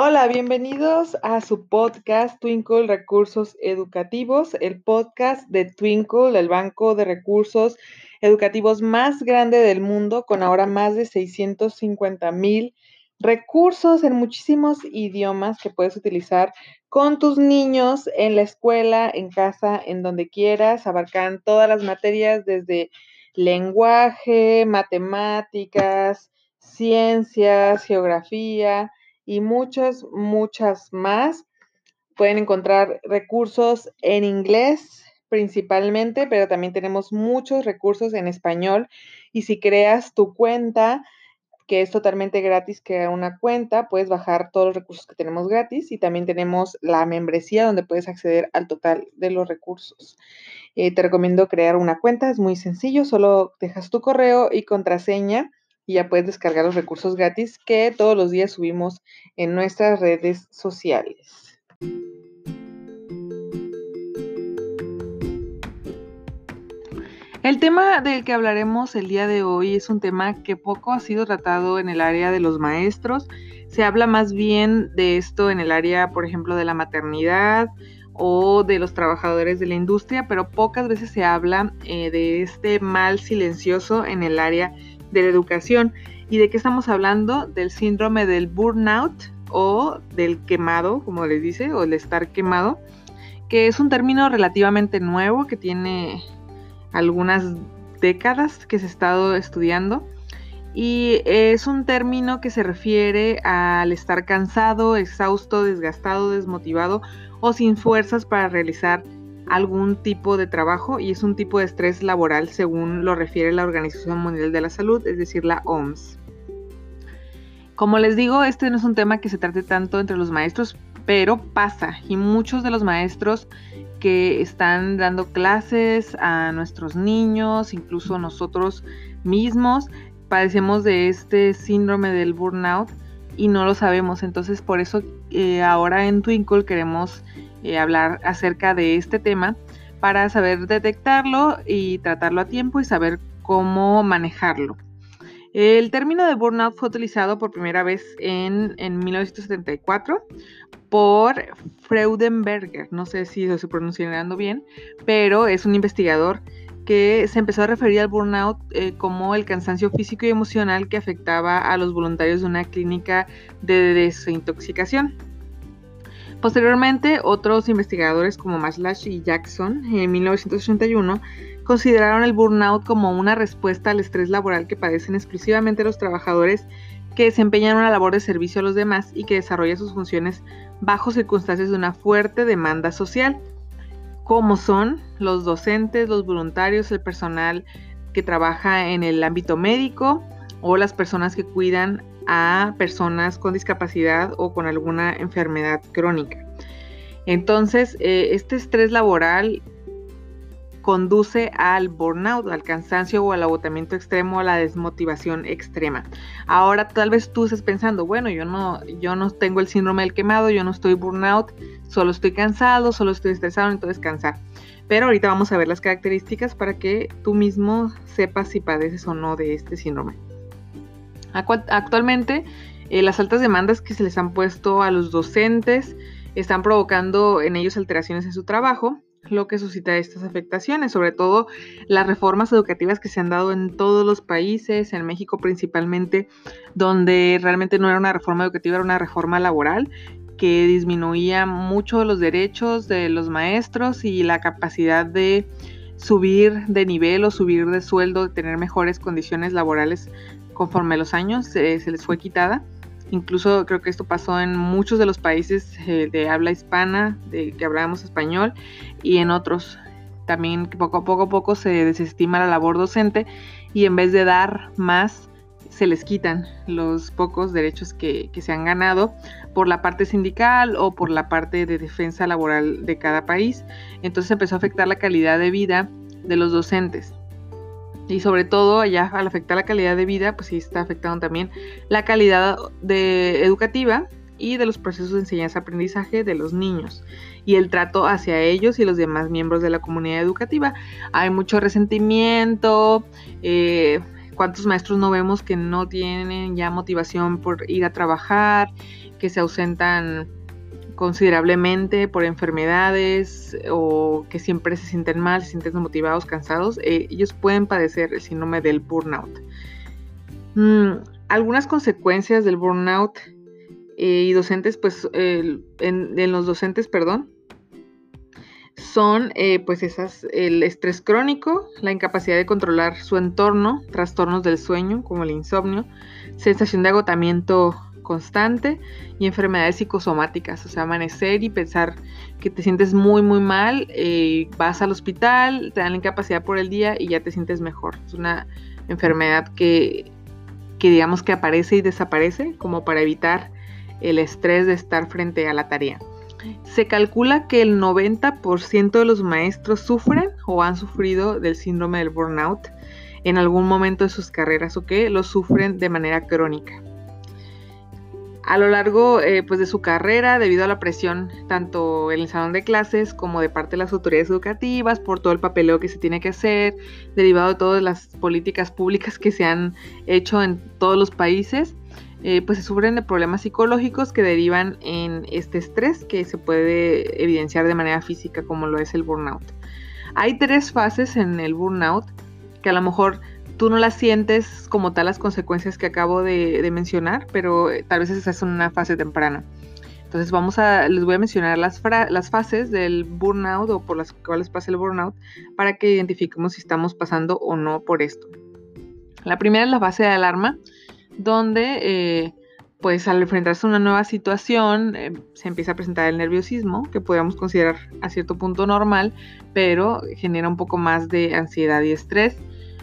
Hola, bienvenidos a su podcast Twinkle Recursos Educativos, el podcast de Twinkle, el banco de recursos educativos más grande del mundo, con ahora más de 650 mil recursos en muchísimos idiomas que puedes utilizar con tus niños en la escuela, en casa, en donde quieras. Abarcan todas las materias desde lenguaje, matemáticas, ciencias, geografía y muchas, muchas más. Pueden encontrar recursos en inglés principalmente, pero también tenemos muchos recursos en español. Y si creas tu cuenta, que es totalmente gratis crear una cuenta, puedes bajar todos los recursos que tenemos gratis y también tenemos la membresía donde puedes acceder al total de los recursos. Eh, te recomiendo crear una cuenta, es muy sencillo, solo dejas tu correo y contraseña y ya puedes descargar los recursos gratis que todos los días subimos en nuestras redes sociales. El tema del que hablaremos el día de hoy es un tema que poco ha sido tratado en el área de los maestros. Se habla más bien de esto en el área, por ejemplo, de la maternidad o de los trabajadores de la industria, pero pocas veces se habla eh, de este mal silencioso en el área de la educación. ¿Y de qué estamos hablando? Del síndrome del burnout o del quemado, como les dice, o el estar quemado, que es un término relativamente nuevo que tiene algunas décadas que se ha estado estudiando y es un término que se refiere al estar cansado, exhausto, desgastado, desmotivado o sin fuerzas para realizar algún tipo de trabajo y es un tipo de estrés laboral según lo refiere la Organización Mundial de la Salud, es decir, la OMS. Como les digo, este no es un tema que se trate tanto entre los maestros, pero pasa y muchos de los maestros que están dando clases a nuestros niños, incluso nosotros mismos, padecemos de este síndrome del burnout y no lo sabemos. Entonces, por eso eh, ahora en Twinkle queremos eh, hablar acerca de este tema para saber detectarlo y tratarlo a tiempo y saber cómo manejarlo. El término de burnout fue utilizado por primera vez en, en 1974 por Freudenberger, no sé si lo estoy pronunciando bien, pero es un investigador que se empezó a referir al burnout eh, como el cansancio físico y emocional que afectaba a los voluntarios de una clínica de desintoxicación. Posteriormente, otros investigadores como Maslash y Jackson en 1981 consideraron el burnout como una respuesta al estrés laboral que padecen exclusivamente los trabajadores que desempeñan una labor de servicio a los demás y que desarrollan sus funciones bajo circunstancias de una fuerte demanda social, como son los docentes, los voluntarios, el personal que trabaja en el ámbito médico o las personas que cuidan a personas con discapacidad o con alguna enfermedad crónica. Entonces, eh, este estrés laboral conduce al burnout, al cansancio o al agotamiento extremo, a la desmotivación extrema. Ahora tal vez tú estés pensando, bueno, yo no, yo no tengo el síndrome del quemado, yo no estoy burnout, solo estoy cansado, solo estoy estresado, entonces descansar. Pero ahorita vamos a ver las características para que tú mismo sepas si padeces o no de este síndrome. Actualmente, eh, las altas demandas que se les han puesto a los docentes están provocando en ellos alteraciones en su trabajo, lo que suscita estas afectaciones, sobre todo las reformas educativas que se han dado en todos los países, en México principalmente, donde realmente no era una reforma educativa, era una reforma laboral que disminuía mucho los derechos de los maestros y la capacidad de subir de nivel o subir de sueldo, de tener mejores condiciones laborales conforme los años, se les fue quitada. Incluso creo que esto pasó en muchos de los países eh, de habla hispana, de que hablábamos español, y en otros también poco a poco, se desestima la labor docente y en vez de dar más, se les quitan los pocos derechos que se han ganado por la parte sindical o por la parte de defensa laboral de cada país. Entonces empezó a afectar la calidad de vida de los docentes y sobre todo allá al afectar la calidad de vida, pues sí está afectando también la calidad de educativa y de los procesos de enseñanza-aprendizaje de los niños y el trato hacia ellos y los demás miembros de la comunidad educativa. Hay mucho resentimiento, eh, cuántos maestros no vemos que no tienen ya motivación por ir a trabajar, que se ausentan considerablemente por enfermedades o que siempre se sienten mal, se sienten desmotivados, cansados, eh, ellos pueden padecer el síndrome del burnout. Mm, algunas consecuencias del burnout eh, y docentes, pues en, los docentes, perdón, son eh, pues esas, el estrés crónico, la incapacidad de controlar su entorno, trastornos del sueño como el insomnio, sensación de agotamiento constante y enfermedades psicosomáticas, o sea, amanecer y pensar que te sientes muy, muy mal, eh, vas al hospital, te dan la incapacidad por el día y ya te sientes mejor. Es una enfermedad que, que digamos que aparece y desaparece como para evitar el estrés de estar frente a la tarea. Se calcula que el 90% de los maestros sufren o han sufrido del síndrome del burnout en algún momento de sus carreras o que lo sufren de manera crónica a lo largo eh, pues de su carrera debido a la presión tanto en el salón de clases como de parte de las autoridades educativas por todo el papeleo que se tiene que hacer derivado de todas las políticas públicas que se han hecho en todos los países eh, pues se sufren de problemas psicológicos que derivan en este estrés que se puede evidenciar de manera física como lo es el burnout. Hay tres fases en el burnout que a lo mejor tú no las sientes como tal las consecuencias que acabo de, mencionar, pero eh, tal vez esa es una fase temprana. Entonces vamos a, les voy a mencionar las, las fases del burnout o por las cuales pasa el burnout para que identifiquemos si estamos pasando o no por esto. La primera es la fase de alarma, donde eh, pues al enfrentarse a una nueva situación eh, se empieza a presentar el nerviosismo, que podríamos considerar a cierto punto normal, pero genera un poco más de ansiedad y estrés.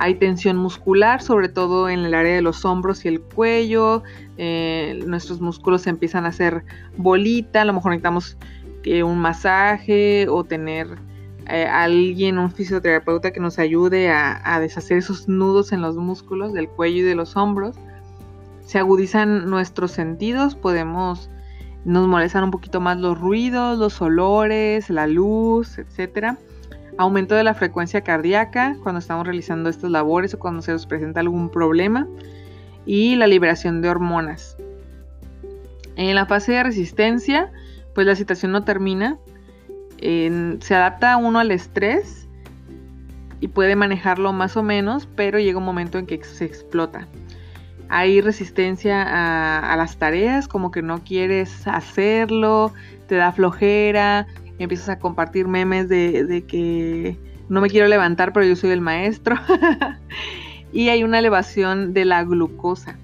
Hay tensión muscular, sobre todo en el área de los hombros y el cuello. Eh, nuestros músculos se empiezan a hacer bolita. A lo mejor necesitamos eh, un masaje o tener eh, alguien, un fisioterapeuta que nos ayude a, a deshacer esos nudos en los músculos del cuello y de los hombros. Se agudizan nuestros sentidos, podemos nos molestan un poquito más los ruidos, los olores, la luz, etcétera aumento de la frecuencia cardíaca cuando estamos realizando estas labores o cuando se nos presenta algún problema y la liberación de hormonas. En la fase de resistencia, pues la situación no termina, se adapta uno al estrés y puede manejarlo más o menos, pero llega un momento en que se explota. Hay resistencia a las tareas, como que no quieres hacerlo, te da flojera, empiezas a compartir memes de, que no me quiero levantar, pero yo soy el maestro. y hay una elevación de la glucosa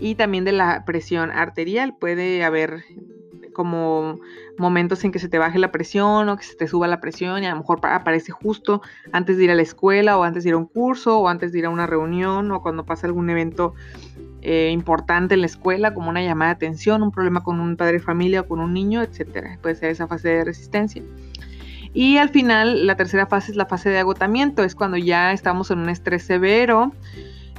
y también de la presión arterial. Puede haber como momentos en que se te baje la presión o que se te suba la presión y a lo mejor aparece justo antes de ir a la escuela o antes de ir a un curso o antes de ir a una reunión o cuando pasa algún evento eh, importante en la escuela, como una llamada de atención, un problema con un padre de familia o con un niño, etcétera. Puede ser esa fase de resistencia. Y al final, la tercera fase es la fase de agotamiento, es cuando ya estamos en un estrés severo,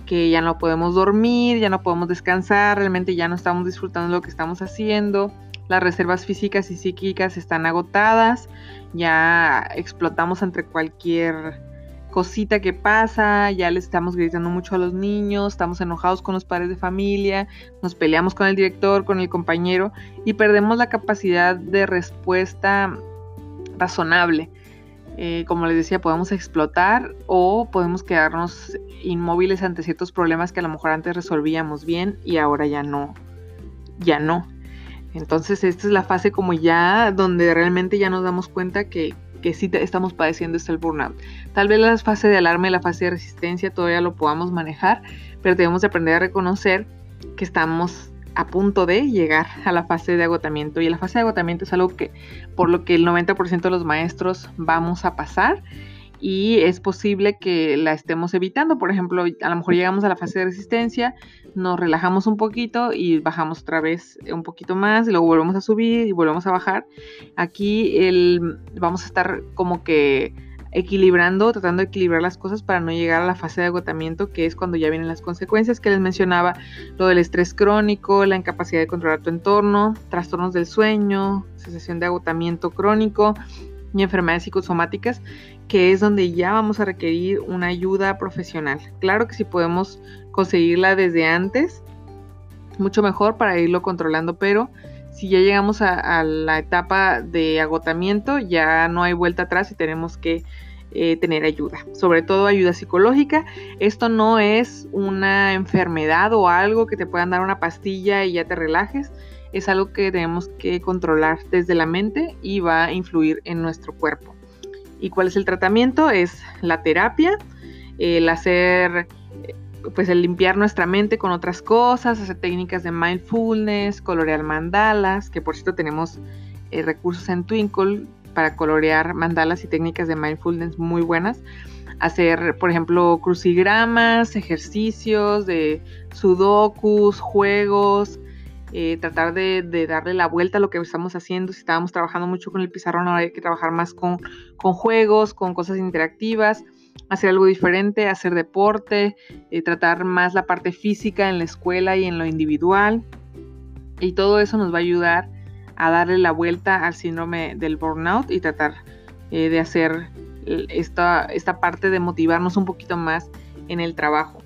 que ya no podemos dormir, ya no podemos descansar, realmente ya no estamos disfrutando lo que estamos haciendo, las reservas físicas y psíquicas están agotadas, ya explotamos entre cualquier cosita que pasa, ya le estamos gritando mucho a los niños, estamos enojados con los padres de familia, nos peleamos con el director, con el compañero y perdemos la capacidad de respuesta razonable. Eh, como les decía, podemos explotar o podemos quedarnos inmóviles ante ciertos problemas que a lo mejor antes resolvíamos bien y ahora ya no, ya no. Entonces esta es la fase como ya donde realmente ya nos damos cuenta que, que sí estamos padeciendo es el burnout. Tal vez la fase de alarma y la fase de resistencia todavía lo podamos manejar, pero debemos aprender a reconocer que estamos a punto de llegar a la fase de agotamiento. Y la fase de agotamiento es algo que por lo que el 90% de los maestros vamos a pasar y es posible que la estemos evitando. Por ejemplo, a lo mejor llegamos a la fase de resistencia, nos relajamos un poquito y bajamos otra vez un poquito más y luego volvemos a subir y volvemos a bajar. Aquí el, vamos a estar como que equilibrando, tratando de equilibrar las cosas para no llegar a la fase de agotamiento, que es cuando ya vienen las consecuencias que les mencionaba, lo del estrés crónico, la incapacidad de controlar tu entorno, trastornos del sueño, sensación de agotamiento crónico y enfermedades psicosomáticas que es donde ya vamos a requerir una ayuda profesional. Claro que si podemos conseguirla desde antes, mucho mejor para irlo controlando, pero si ya llegamos a, la etapa de agotamiento, ya no hay vuelta atrás y tenemos que eh, tener ayuda, sobre todo ayuda psicológica. Esto no es una enfermedad o algo que te puedan dar una pastilla y ya te relajes, es algo que tenemos que controlar desde la mente y va a influir en nuestro cuerpo. ¿Y cuál es el tratamiento? Es la terapia, el hacer pues el limpiar nuestra mente con otras cosas, hacer técnicas de mindfulness, colorear mandalas, que por cierto tenemos eh, recursos en Twinkle para colorear mandalas y técnicas de mindfulness muy buenas. Hacer, por ejemplo, crucigramas, ejercicios de sudokus, juegos, eh, tratar de, darle la vuelta a lo que estamos haciendo. Si estábamos trabajando mucho con el pizarrón, ahora hay que trabajar más con, juegos, con cosas interactivas hacer algo diferente, hacer deporte, eh, tratar más la parte física en la escuela y en lo individual. Y todo eso nos va a ayudar a darle la vuelta al síndrome del burnout y tratar eh, de hacer esta, esta parte de motivarnos un poquito más en el trabajo.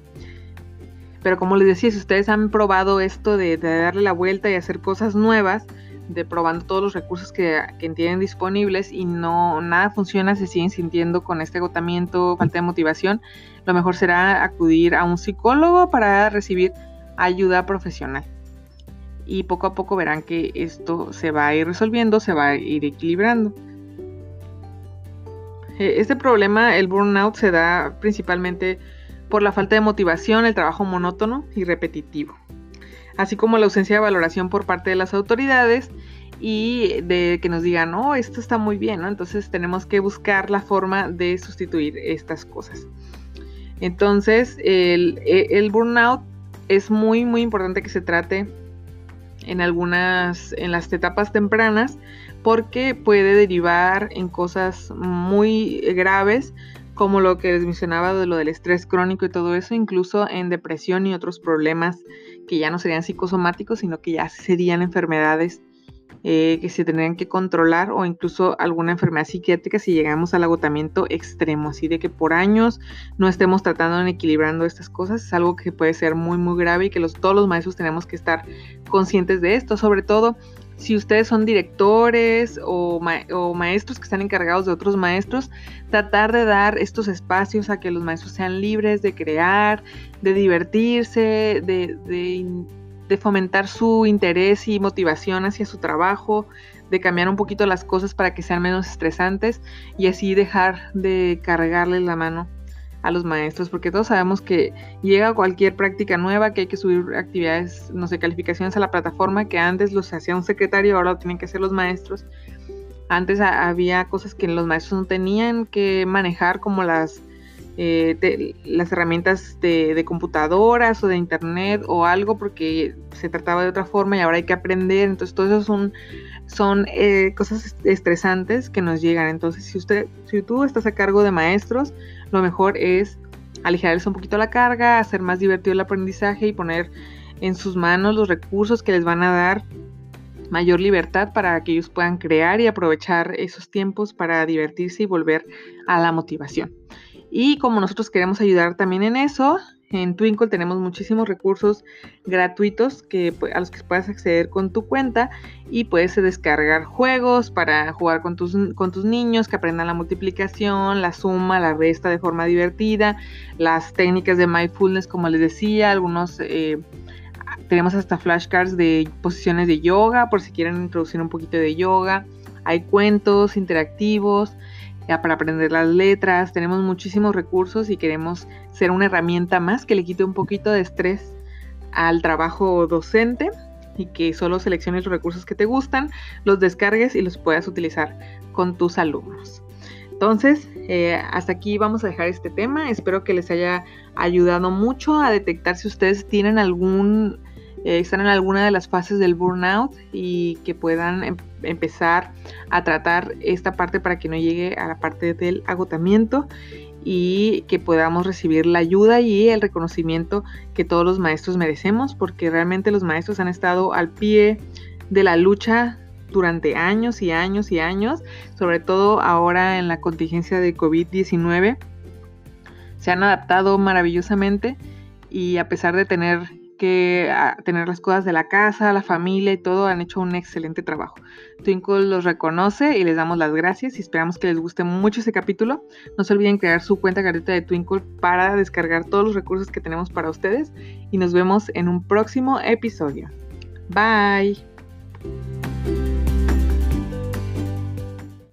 Pero como les decía, si ustedes han probado esto de, darle la vuelta y hacer cosas nuevas, de probando todos los recursos que, tienen disponibles y no nada funciona, se siguen sintiendo con este agotamiento, falta de motivación, lo mejor será acudir a un psicólogo para recibir ayuda profesional. Y poco a poco verán que esto se va a ir resolviendo, se va a ir equilibrando. E, este problema, el burnout, se da principalmente por la falta de motivación, el trabajo monótono y repetitivo así como la ausencia de valoración por parte de las autoridades y de que nos digan, no, esto está muy bien. Entonces tenemos que buscar la forma de sustituir estas cosas. Entonces, el, el burnout es muy, muy importante que se trate en algunas, en las etapas tempranas, porque puede derivar en cosas muy graves, como lo que les mencionaba de lo del estrés crónico y todo eso, incluso en depresión y otros problemas que ya no serían psicosomáticos, sino que ya serían enfermedades eh, que se tendrían que controlar o incluso alguna enfermedad psiquiátrica si llegamos al agotamiento extremo, así de que por años no estemos tratando en equilibrando estas cosas, es algo que puede ser muy muy grave y que todos los maestros tenemos que estar conscientes de esto, sobre todo si ustedes son directores o, maestros que están encargados de otros maestros, tratar de dar estos espacios a que los maestros sean libres de crear, de divertirse, de, fomentar su interés y motivación hacia su trabajo, de cambiar un poquito las cosas para que sean menos estresantes y así dejar de cargarles la mano a los maestros, porque todos sabemos que llega cualquier práctica nueva, que hay que subir actividades, no sé, calificaciones a la plataforma, que antes los hacía un secretario, ahora lo tienen que hacer los maestros. Antes había cosas que los maestros no tenían que manejar, como las, eh, las herramientas de, computadoras o de internet o algo, porque se trataba de otra forma y ahora hay que aprender. Entonces, todo eso son, son eh, cosas estresantes que nos llegan. Entonces, si, usted, si tú estás a cargo de maestros, lo mejor es aligerarles un poquito la carga, hacer más divertido el aprendizaje y poner en sus manos los recursos que les van a dar mayor libertad para que ellos puedan crear y aprovechar esos tiempos para divertirse y volver a la motivación. Y como nosotros queremos ayudar también en eso, en Twinkle tenemos muchísimos recursos gratuitos que, a los que puedes acceder con tu cuenta y puedes descargar juegos para jugar con tus, con tus niños, que aprendan la multiplicación, la suma, la resta de forma divertida, las técnicas de mindfulness, como les decía, algunos... Eh, tenemos hasta flashcards de posiciones de yoga, por si quieren introducir un poquito de yoga. Hay cuentos interactivos, para aprender las letras, tenemos muchísimos recursos y queremos ser una herramienta más que le quite un poquito de estrés al trabajo docente y que solo selecciones los recursos que te gustan, los descargues y los puedas utilizar con tus alumnos. Entonces, eh, hasta aquí vamos a dejar este tema. Espero que les haya ayudado mucho a detectar si ustedes tienen algún eh, están en alguna de las fases del burnout y que puedan em, empezar a tratar esta parte para que no llegue a la parte del agotamiento y que podamos recibir la ayuda y el reconocimiento que todos los maestros merecemos, porque realmente los maestros han estado al pie de la lucha durante años y años y años, sobre todo ahora en la contingencia de COVID-19. Se han adaptado maravillosamente y a pesar de tener que ah, tener las cosas de la casa, la familia y todo han hecho un excelente trabajo. Twinkle los reconoce y les damos las gracias y esperamos que les guste mucho ese capítulo. No se olviden crear su cuenta carita de Twinkle para descargar todos los recursos que tenemos para ustedes y nos vemos en un próximo episodio. Bye.